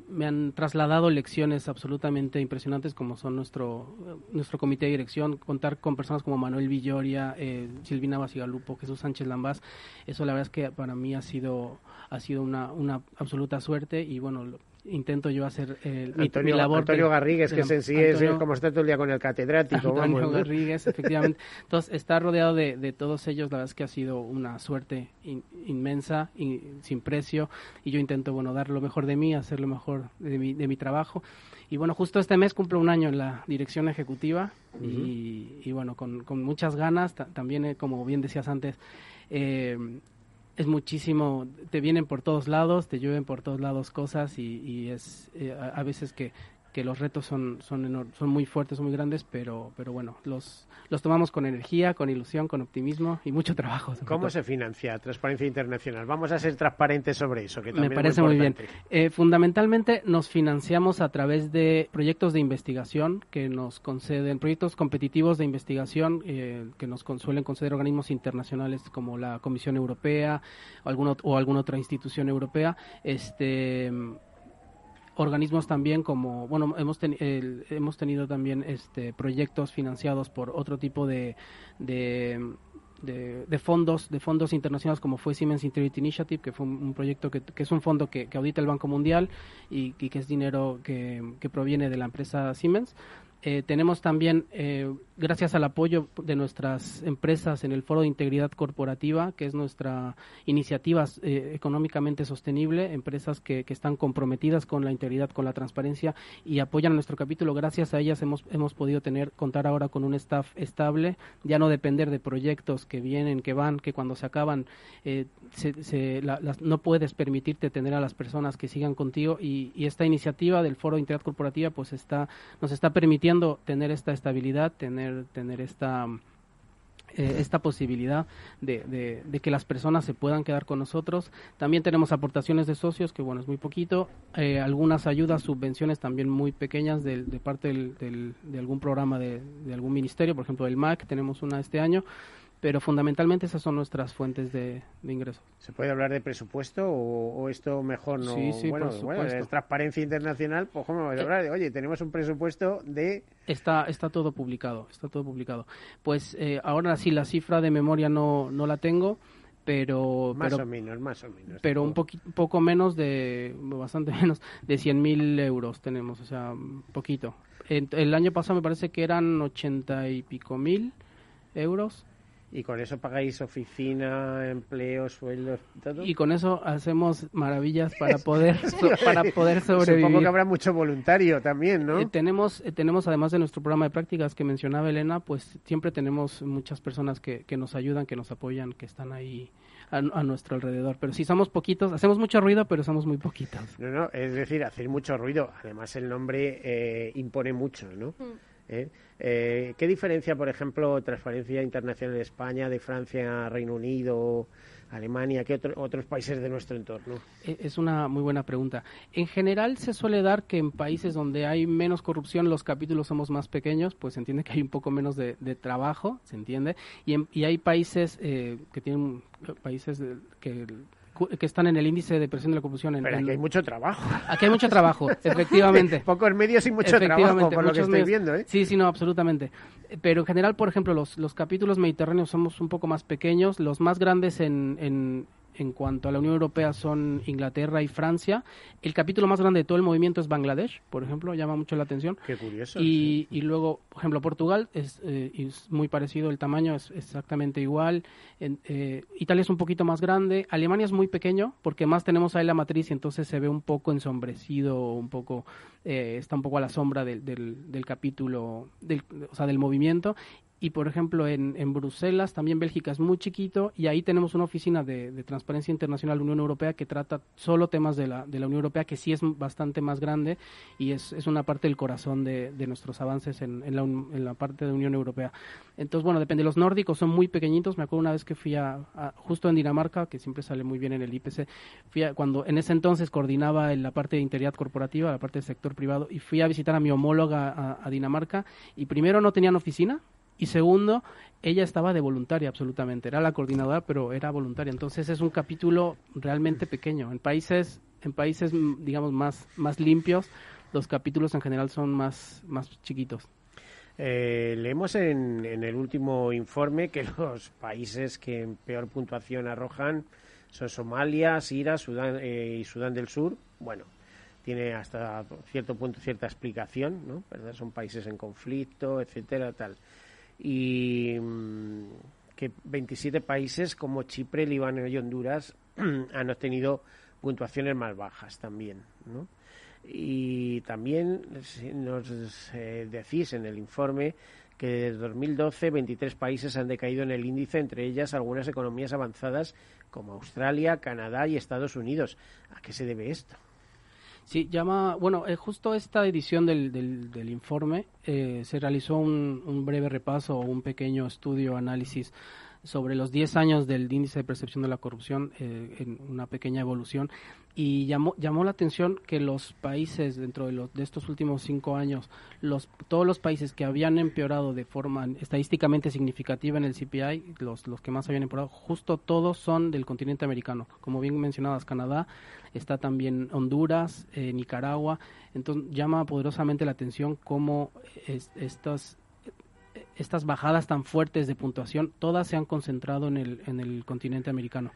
me han trasladado lecciones absolutamente impresionantes como son nuestro nuestro comité de dirección, contar con personas como Manuel Villoria, eh, Silvina Basigalupo, Jesús Sánchez Lambás, eso la verdad es que para mí ha sido ha sido una, una absoluta suerte y bueno, intento yo hacer eh, mi, Antonio, mi labor. Antonio Garrigues, de que se en sí es como está todo el día con el catedrático. Antonio vamos, ¿no? Garrigues, efectivamente. <laughs> Entonces, estar rodeado de, de todos ellos, la verdad es que ha sido una suerte in- inmensa y sin precio. Y yo intento, bueno, dar lo mejor de mí, hacer lo mejor de mi, de mi trabajo. Y bueno, justo este mes cumplo un año en la dirección ejecutiva y, y bueno, con, con muchas ganas. Ta- también, eh, como bien decías antes, eh, es muchísimo, te vienen por todos lados, te llueven por todos lados cosas y, y es eh, a, a veces que, que los retos son son son muy fuertes, son muy grandes, pero pero bueno, los los tomamos con energía, con ilusión, con optimismo y mucho trabajo. ¿Cómo todo. se financia Transparencia Internacional? Vamos a ser transparentes sobre eso, que Me también es parece muy bien. Eh, fundamentalmente nos financiamos a través de proyectos de investigación que nos conceden, proyectos competitivos de investigación eh, que nos con- suelen conceder organismos internacionales como la Comisión Europea o, algún ot- o alguna otra institución europea. Este organismos también como bueno hemos teni- el- hemos tenido también este proyectos financiados por otro tipo de, de de, de fondos de fondos internacionales como fue Siemens Integrity Initiative que fue un, proyecto que, es un fondo que, que audita el Banco Mundial y, y que es dinero que, que proviene de la empresa Siemens. Eh, tenemos también, eh, gracias al apoyo de nuestras empresas en el Foro de Integridad Corporativa, que es nuestra iniciativa eh, económicamente sostenible, empresas que, que están comprometidas con la integridad, con la transparencia y apoyan nuestro capítulo. Gracias a ellas hemos, hemos podido tener, contar ahora con un staff estable, ya no depender de proyectos que vienen, que van, que cuando se acaban eh, se, se- la- las- no puedes permitirte tener a las personas que sigan contigo y, y esta iniciativa del Foro de Integridad Corporativa pues está nos está permitiendo tener esta estabilidad, tener tener esta eh, esta posibilidad de, de- de que las personas se puedan quedar con nosotros. También tenemos aportaciones de socios, que bueno, es muy poquito, eh, algunas ayudas, subvenciones también muy pequeñas del- de, parte del- del- de algún programa de, de algún ministerio, por ejemplo el MAC, tenemos una este año, pero fundamentalmente esas son nuestras fuentes de, de ingresos. ¿Se puede hablar de presupuesto o, o esto mejor no? Sí, sí, bueno, por bueno, es transparencia internacional, pues ¿cómo vamos a hablar de, oye, tenemos un presupuesto de... Está, está todo publicado, está todo publicado. Pues eh, ahora sí, la cifra de memoria no, no la tengo, pero... Más pero o menos, más o menos. pero un poqui- poco menos de, bastante <laughs> menos, de 100.000 euros tenemos, o sea, poquito. El año pasado me parece que eran 80 y pico mil euros Y con eso pagáis oficina, empleo, sueldos, todo. y con eso hacemos maravillas para poder, <laughs> so- para poder sobrevivir. Supongo que habrá mucho voluntario también, ¿no? Eh, tenemos, eh, tenemos además de nuestro programa de prácticas que mencionaba Elena, pues siempre tenemos muchas personas que, que nos ayudan, que nos apoyan, que están ahí a, a nuestro alrededor. Pero sí, somos poquitos, hacemos mucho ruido, pero somos muy poquitos. No, no, es decir, hacer mucho ruido. Además, el nombre eh, impone mucho, ¿no? ¿Eh? Eh, ¿Qué diferencia, por ejemplo, Transparencia Internacional de España, de Francia, Reino Unido, Alemania, qué otro- otros países de nuestro entorno? E- Es una muy buena pregunta. En general se suele dar que en países donde hay menos corrupción los capítulos somos más pequeños, pues se entiende que hay un poco menos de, trabajo, se entiende. Y, en- y hay países eh, que tienen países que, que están en el índice de presión de la corrupción. En, Pero en- aquí hay mucho trabajo. Aquí hay mucho trabajo, <laughs> efectivamente. Pocos medios y mucho trabajo, por lo que estoy medios. viendo, ¿eh? Sí, sí, no, absolutamente. Pero en general, por ejemplo, los, los capítulos mediterráneos somos un poco más pequeños. Los más grandes en, en, en cuanto a la Unión Europea son Inglaterra y Francia. El capítulo más grande de todo el movimiento es Bangladesh, por ejemplo, llama mucho la atención. Qué curioso. Y, y luego, por ejemplo, Portugal es, eh, es muy parecido, el tamaño es exactamente igual. En- eh, Italia es un poquito más grande. Alemania es muy pequeño porque más tenemos ahí la matriz y entonces se ve un poco ensombrecido, un poco eh, está un poco a la sombra del, del, del capítulo, del, o sea, del movimiento. Y por ejemplo, en, en Bruselas, también Bélgica es muy chiquito y ahí tenemos una oficina de, de Transparencia Internacional Unión Europea que trata solo temas de la, de la Unión Europea, que sí es bastante más grande y es, es una parte del corazón de, de nuestros avances en, en, la, en la parte de Unión Europea. Entonces, bueno, depende. Los nórdicos son muy pequeñitos. Me acuerdo una vez que fui a, a- justo en Dinamarca, que siempre sale muy bien en el IPC, fui a- cuando en ese entonces coordinaba en la parte de integridad corporativa, la parte del sector privado, y fui a visitar a mi homóloga a, a Dinamarca y primero no tenían oficina y segundo, ella estaba de voluntaria absolutamente. Era la coordinadora, pero era voluntaria. Entonces es un capítulo realmente pequeño. En países, en países mm, digamos más, más limpios, los capítulos en general son más, más chiquitos. Eh, leemos en, en el último informe que <laughs> los países que en peor puntuación arrojan son Somalia, Siria Sudán, eh, y Sudán del Sur. Bueno, tiene hasta cierto punto cierta explicación, ¿no? ¿Verdad? Son países en conflicto, etcétera, tal. Y mm, que 27 países como Chipre, Líbano y Honduras <clears throat> han obtenido puntuaciones más bajas también. Y también nos eh, decís en el informe que desde 2012 23 países han decaído en el índice, entre ellas algunas economías avanzadas como Australia, Canadá y Estados Unidos. ¿A qué se debe esto? Sí, llama, bueno, eh, justo esta edición del, del, informe eh, se realizó un, un, breve repaso o un pequeño estudio, análisis sobre los 10 años del índice de percepción de la corrupción, eh, en una pequeña evolución, y llamó, llamó la atención que los países dentro de, los, de estos últimos cinco años, los, todos los países que habían empeorado de forma estadísticamente significativa en el CPI, los, los que más habían empeorado, justo todos son del continente americano. Como bien mencionabas, Canadá, está también Honduras, eh, Nicaragua. Entonces llama poderosamente la atención cómo estas estas bajadas tan fuertes de puntuación, todas se han concentrado en el, en el continente americano.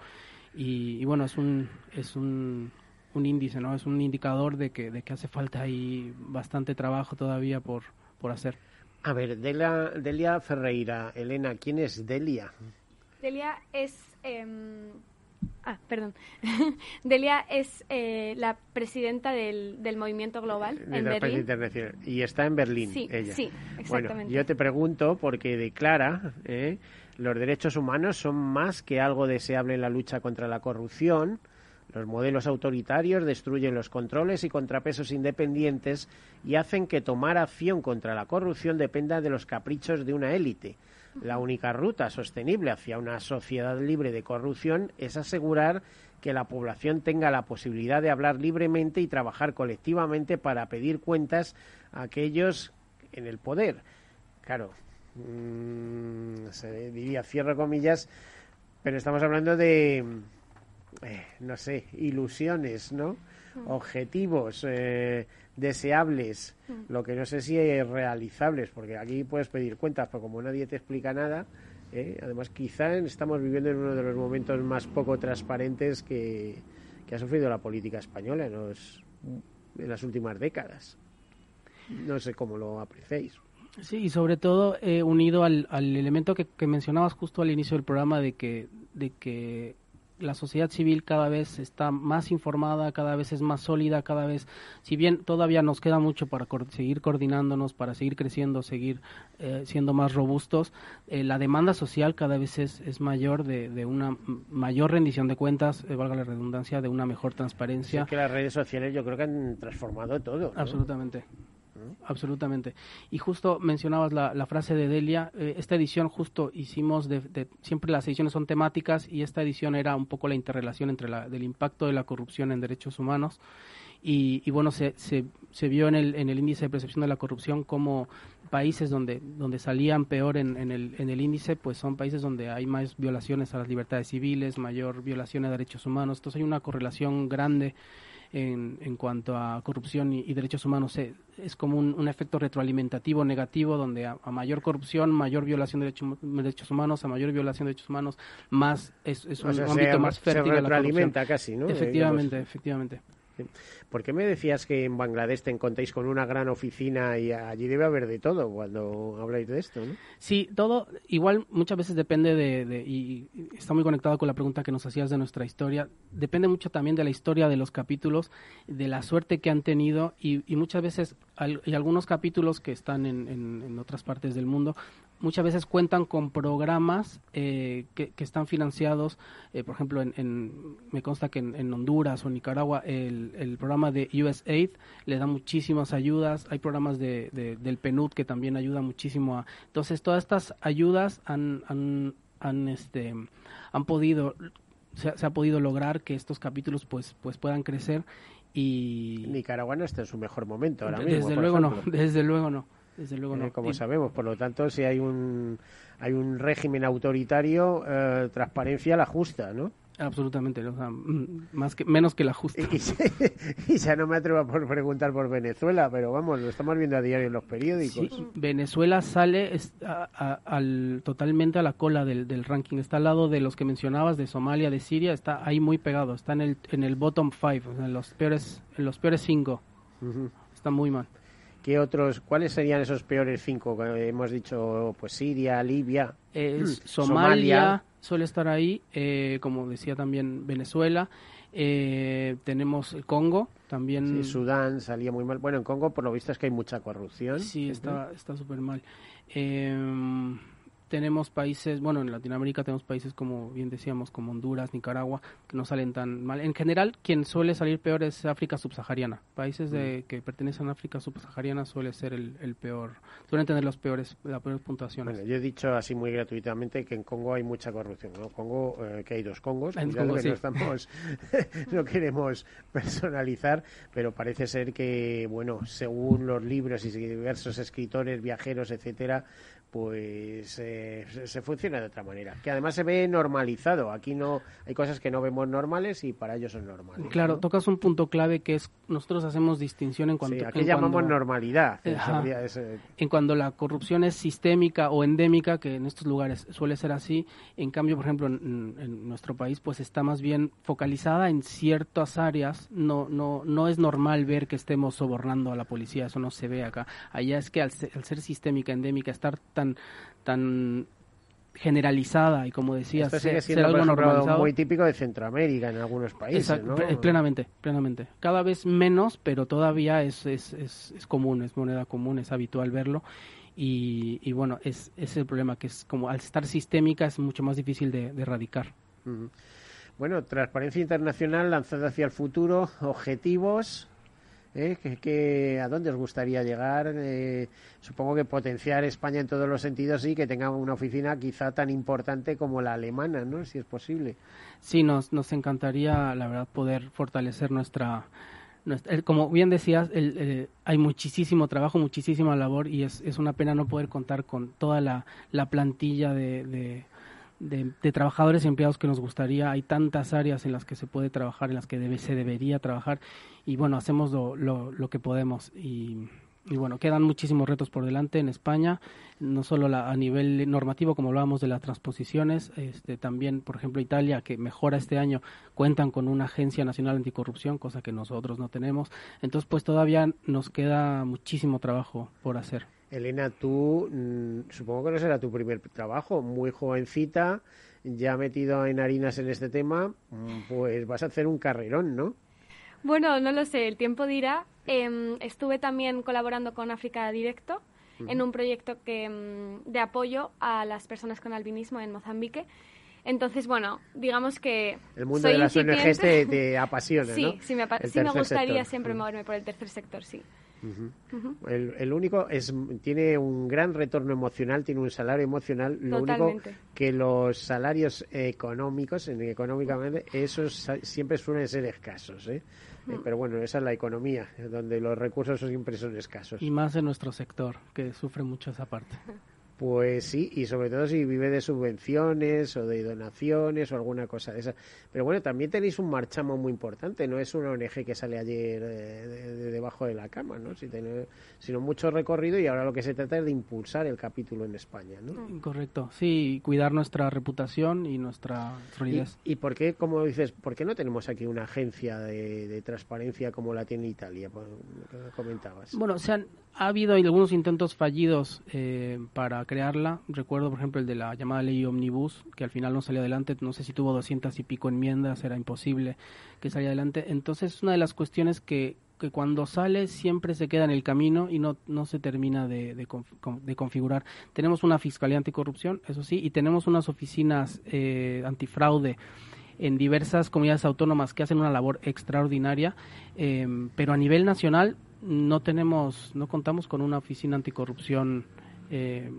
Y, bueno, es un, es un, un, índice, ¿no? Es un indicador de que, de que hace falta ahí bastante trabajo todavía por, por hacer. A ver, Delia, Delia Ferreira, Elena, ¿quién es Delia? Delia es em, Ah, perdón. <laughs> Delia es eh, la presidenta del, del movimiento global en Berlín. Internacional. Y está en Berlín, sí, ella. Sí, exactamente. Bueno, yo te pregunto, porque declara, eh, los derechos humanos son más que algo deseable en la lucha contra la corrupción. Los modelos autoritarios destruyen los controles y contrapesos independientes y hacen que tomar acción contra la corrupción dependa de los caprichos de una élite la única ruta sostenible hacia una sociedad libre de corrupción es asegurar que la población tenga la posibilidad de hablar libremente y trabajar colectivamente para pedir cuentas a aquellos en el poder. Claro, mm, se diría, cierro comillas, pero estamos hablando de, eh, no sé, ilusiones, ¿no? Mm. Objetivos, eh, deseables, mm. lo que no sé si es realizables, porque aquí puedes pedir cuentas, pero como nadie te explica nada, ¿eh? además quizá estamos viviendo en uno de los momentos más poco transparentes que, ha sufrido la política española en, en las últimas décadas. No sé cómo lo apreciáis. Sí, y sobre todo eh, unido al, al elemento que, que, mencionabas justo al inicio del programa de que, de que la sociedad civil cada vez está más informada, cada vez es más sólida, cada vez, si bien todavía nos queda mucho para seguir coordinándonos, para seguir creciendo, seguir eh, siendo más robustos, eh, la demanda social cada vez es, es mayor de, de, una mayor rendición de cuentas, eh, valga la redundancia, de una mejor transparencia. que las redes sociales yo creo que han transformado todo. Absolutamente. Absolutamente. Y justo mencionabas la, frase de Delia, eh, esta edición justo hicimos, de, siempre las ediciones son temáticas y esta edición era un poco la interrelación entre la, del impacto de la corrupción en derechos humanos y, bueno, se, se, se, vio en el, en el índice de percepción de la corrupción como países donde, donde salían peor en, en, el, en el índice, pues son países donde hay más violaciones a las libertades civiles, mayor violación a derechos humanos, entonces hay una correlación grande en, en cuanto a corrupción y, derechos humanos es como un, efecto retroalimentativo negativo donde a, mayor corrupción, mayor violación de derechos, humanos, a mayor violación de derechos humanos, más es, un ámbito más fértil. Se retroalimenta casi, ¿no? Efectivamente, efectivamente. ¿Por qué me decías que en Bangladesh te encontráis con una gran oficina y allí debe haber de todo cuando habláis de esto? Sí, todo igual muchas veces depende de, y está muy conectado con la pregunta que nos hacías de nuestra historia, depende mucho también de la historia de los capítulos, de la suerte que han tenido y, muchas veces hay algunos capítulos que están en otras partes del mundo muchas veces cuentan con programas eh, que, están financiados, eh, por ejemplo, en, me consta que en, Honduras o Nicaragua el, el, programa de USAID le da muchísimas ayudas, hay programas de, del PNUD que también ayudan muchísimo a... Entonces, todas estas ayudas han, han, han, este, han podido, se, ha podido lograr que estos capítulos pues, pues puedan crecer y... Nicaragua no está en su mejor momento ahora mismo. Desde luego no, desde luego no. Desde luego eh, como sabemos, por lo tanto, si hay un, hay un régimen autoritario, eh, transparencia la justa, ¿no? Absolutamente, o sea, mm, más que, menos que la justa. Y, <laughs> ya no me atrevo a preguntar por Venezuela, pero vamos, lo estamos viendo a diario en los periódicos. Venezuela sale al, totalmente a la cola del, del, ranking, está al lado de los que mencionabas, de Somalia, de Siria, está ahí muy pegado, está en el, en el bottom five, en los peores, en los peores cinco, está muy mal. ¿Qué otros, cuáles serían esos peores cinco? Hemos dicho, pues Siria, Libia, Somalia suele estar ahí, eh, como decía también Venezuela. Eh, tenemos el Congo también. Sí, Sudán salía muy mal. Bueno, en Congo por lo visto es que hay mucha corrupción. Sí, está súper mal. Tenemos países, bueno, en Latinoamérica tenemos países como bien decíamos, como Honduras, Nicaragua, que no salen tan mal. En general, quien suele salir peor es África subsahariana. Países de, mm. que pertenecen a África subsahariana suele ser el, peor, suelen tener los peores, las peores puntuaciones. Bueno, yo he dicho así muy gratuitamente que en Congo hay mucha corrupción, ¿no? Congo, eh, que hay dos Congos, en Congo, no, estamos, <laughs> no queremos personalizar, pero parece ser que, bueno, según los libros y diversos escritores, viajeros, etcétera, pues eh, se funciona de otra manera. Que además se ve normalizado. Aquí no hay cosas que no vemos normales y para ellos son normales. Claro, tocas un punto clave que es nosotros hacemos distinción en cuanto sí, aquí llamamos normalidad. en cuando la corrupción es sistémica o endémica, que en estos lugares suele ser así. En cambio, por ejemplo, en, en nuestro país, pues está más bien focalizada en ciertas áreas. No, no, no es normal ver que estemos sobornando a la policía. Eso no se ve acá. Allá es que al ser, al ser sistémica, endémica, estar tan, tan generalizada y como decías Esto sigue algo normalizado. muy típico de Centroamérica en algunos países ¿no? plenamente plenamente. Cada vez menos pero todavía es, es, es, es, común es moneda común es habitual verlo. Y, y bueno es, es el problema que es como al estar sistémica es mucho más difícil de, erradicar. Bueno transparencia internacional lanzada hacia el futuro objetivos ¿eh? a dónde os gustaría llegar? Eh, supongo que potenciar España en todos los sentidos y que tenga una oficina quizá tan importante como la alemana, ¿no? Si es posible. Sí, nos, nos encantaría, la verdad, poder fortalecer nuestra... como bien decías, hay muchísimo trabajo, muchísima labor y es, es una pena no poder contar con toda la, la plantilla de de, trabajadores y empleados que nos gustaría. Hay tantas áreas en las que se puede trabajar, en las que debe, se debería trabajar y bueno, hacemos lo, lo, que podemos y, y, bueno, quedan muchísimos retos por delante en España, no solo a nivel normativo, como hablábamos de las transposiciones, este, también, por ejemplo, Italia, que mejora este año, cuentan con una Agencia Nacional Anticorrupción, cosa que nosotros no tenemos. Entonces, pues todavía nos queda muchísimo trabajo por hacer. Elena, tú mm, supongo que no será tu primer trabajo, muy jovencita, ya metido en harinas en este tema, mm, pues vas a hacer un carrerón, ¿no? Bueno, no lo sé, el tiempo dirá. Em, estuve también colaborando con África Directo en un proyecto que, mm, de apoyo a las personas con albinismo en Mozambique. Entonces, bueno, digamos que. El mundo de las ONGs te, apasiona, <laughs> sí, Sí, me, sí me gustaría siempre moverme por el tercer sector, sí el, único es tiene un gran retorno emocional, tiene un salario emocional. Lo único que los salarios económicos, económicamente, esos siempre suelen ser escasos. ¿eh? Eh, pero bueno, esa es la economía, donde los recursos siempre son escasos. Y más en nuestro sector, que sufre mucho esa parte. <laughs> Pues sí, y sobre todo si vive de subvenciones o de donaciones o alguna cosa de esa. Pero bueno, también tenéis un marchamo muy importante, no es una ONG que sale ayer eh, de, debajo de la cama, ¿no? sino mucho recorrido y ahora lo que se trata es de impulsar el capítulo en España, ¿no? Correcto, sí, cuidar nuestra reputación y nuestra solidez. ¿Y, por qué, como dices, por qué no tenemos aquí una agencia de, transparencia como la tiene Italia, que comentabas? Bueno, o sea, ha habido algunos intentos fallidos eh, para crearla. Recuerdo, por ejemplo, el de la llamada ley Omnibus, que al final no salió adelante. No sé si tuvo doscientas y pico enmiendas, era imposible que saliera adelante. Entonces, es una de las cuestiones que, que cuando sale siempre se queda en el camino y no, no se termina de, de, configurar. Tenemos una fiscalía anticorrupción, eso sí, y tenemos unas oficinas eh, antifraude en diversas comunidades autónomas que hacen una labor extraordinaria, eh, pero a nivel nacional no tenemos, no contamos con una oficina anticorrupción eh,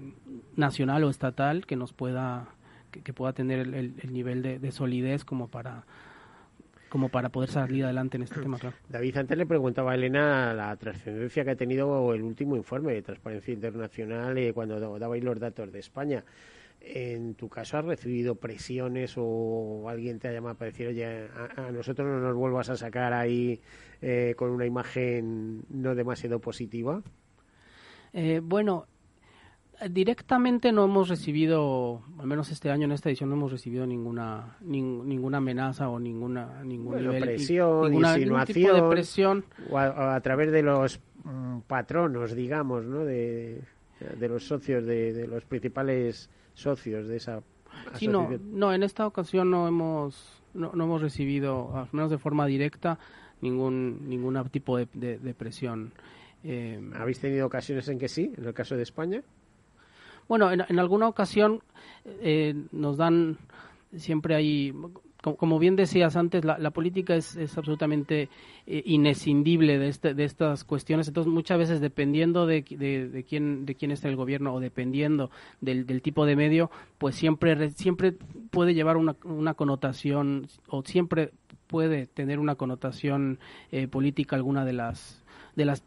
nacional o estatal que nos pueda, que, pueda tener el, nivel de, solidez como para como para poder salir adelante en este tema. David, antes le preguntaba a Elena la trascendencia que ha tenido el último informe de Transparencia Internacional eh, cuando dabais los datos de España. en tu caso has recibido presiones o alguien te ha llamado para decir, oye, a, nosotros no nos vuelvas a sacar ahí eh, con una imagen no demasiado positiva? Eh, bueno, directamente no hemos recibido, al menos este año en esta edición no hemos recibido ninguna ninguna amenaza o ninguna ningún nivel, presión, insinuación, de presión o a, través de los mm, patronos, digamos, ¿no? De, de los socios de, de los principales socios de esa Sí, no, no, en esta ocasión no hemos, no, hemos recibido, al menos de forma directa, ningún, ningún tipo de, de, presión. Eh, ¿Habéis tenido ocasiones en que sí, en el caso de España? Bueno, en, en alguna ocasión eh, nos dan, siempre hay como bien decías antes, la, política es, absolutamente eh, inescindible de, este, de estas cuestiones. Entonces, muchas veces, dependiendo de, de, quién, de quién está el gobierno o dependiendo del, del, tipo de medio, pues siempre, siempre puede llevar una, una connotación o siempre puede tener una connotación eh, política alguna de las de las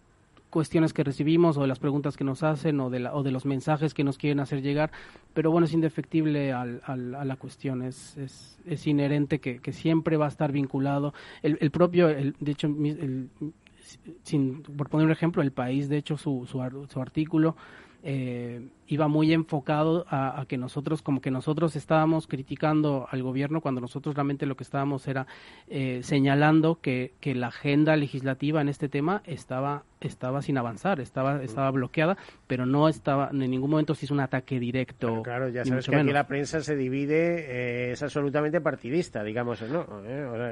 cuestiones que recibimos o de las preguntas que nos hacen o de, la, o de los mensajes que nos quieren hacer llegar, pero bueno, es indefectible al, a la cuestión, es, es, es inherente que, que, siempre va a estar vinculado. El, el propio, el, de hecho, el, sin, por poner un ejemplo, el país, de hecho, su, su, su artículo eh, iba muy enfocado a, que nosotros, como que nosotros estábamos criticando al gobierno cuando nosotros realmente lo que estábamos era eh, señalando que, que, la agenda legislativa en este tema estaba estaba sin avanzar, estaba estaba bloqueada, pero no estaba en ningún momento se hizo un ataque directo. claro, ya sabes que aquí la prensa se divide, eh, es absolutamente partidista, digamos, ¿no?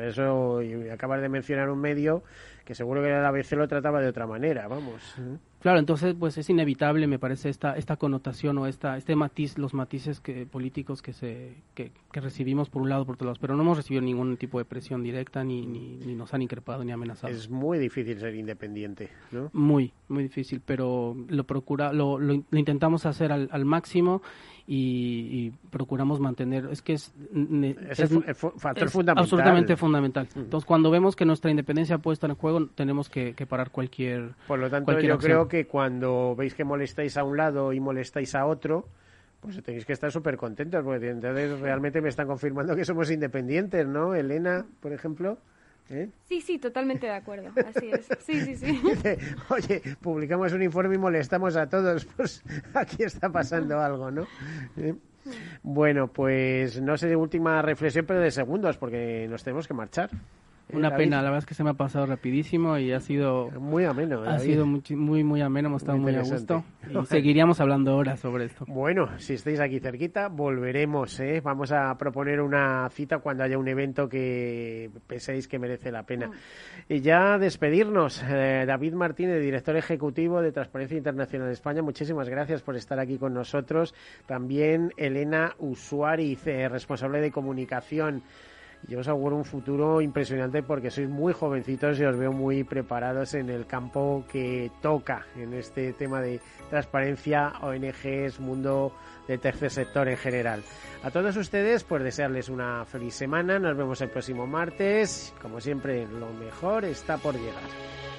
eso, acabas de mencionar un medio que seguro que la ABC lo trataba de otra manera, vamos. Claro, entonces pues es inevitable, me parece, esta, esta connotación o esta, este matiz, los matices que, políticos que, se, que, recibimos por un lado por otro lado, pero no hemos recibido ningún tipo de presión directa ni, ni, nos han increpado ni amenazado. Es muy difícil ser independiente, ¿no? Muy, muy difícil, pero lo, procura, lo, lo, intentamos hacer al, al máximo y, procuramos mantener. Es que es, es, factor fundamental. Absolutamente fundamental. Entonces, cuando vemos que nuestra independencia puesta en juego, tenemos que, parar cualquier. Por lo tanto, yo creo que cuando veis que molestáis a un lado y molestáis a otro, pues tenéis que estar súper contentos, porque entonces realmente me están confirmando que somos independientes, ¿no? Elena, por ejemplo. ¿Eh? Sí, sí, totalmente de acuerdo. <laughs> Así es. Sí, sí, sí. Oye, publicamos un informe y molestamos a todos. <laughs> Pues aquí está pasando algo, ¿no? ¿Eh? Bueno, pues no sé de última reflexión, pero de segundos, porque nos tenemos que marchar. Una pena, la verdad es que se me ha pasado rapidísimo y ha sido muy ameno. Ha sido muy, muy, muy ameno, hemos estado muy, a gusto y seguiríamos hablando horas sobre esto. Bueno, si estáis aquí cerquita, volveremos. ¿eh? Vamos a proponer una cita cuando haya un evento que penséis que merece la pena. Mm. Y ya despedirnos, eh, David Martínez, director ejecutivo de Transparencia Internacional de España, muchísimas gracias por estar aquí con nosotros. También Elena Usuariz, eh, responsable de comunicación yo os auguro un futuro impresionante porque sois muy jovencitos y os veo muy preparados en el campo que toca en este tema de transparencia, ONGs, mundo del tercer sector en general. A todos ustedes, pues desearles una feliz semana. Nos vemos el próximo martes. Como siempre, lo mejor está por llegar.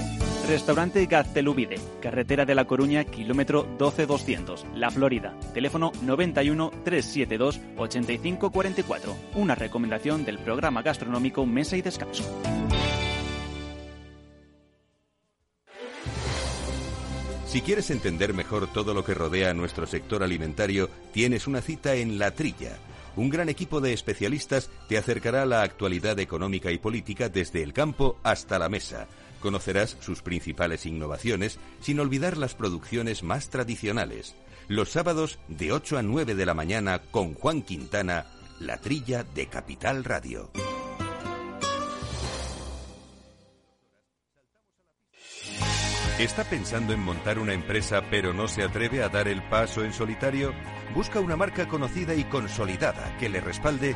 Restaurante Gaztelubide, carretera de La Coruña, kilómetro 12200, La Florida. Teléfono 91 372 8544. Una recomendación del programa gastronómico Mesa y Descanso. Si quieres entender mejor todo lo que rodea a nuestro sector alimentario, tienes una cita en La Trilla. Un gran equipo de especialistas te acercará a la actualidad económica y política desde el campo hasta la mesa. Conocerás sus principales innovaciones sin olvidar las producciones más tradicionales. Los sábados de 8 a 9 de la mañana con Juan Quintana, La Trilla de Capital Radio. ¿Está pensando en montar una empresa pero no se atreve a dar el paso en solitario? Busca una marca conocida y consolidada que le respalde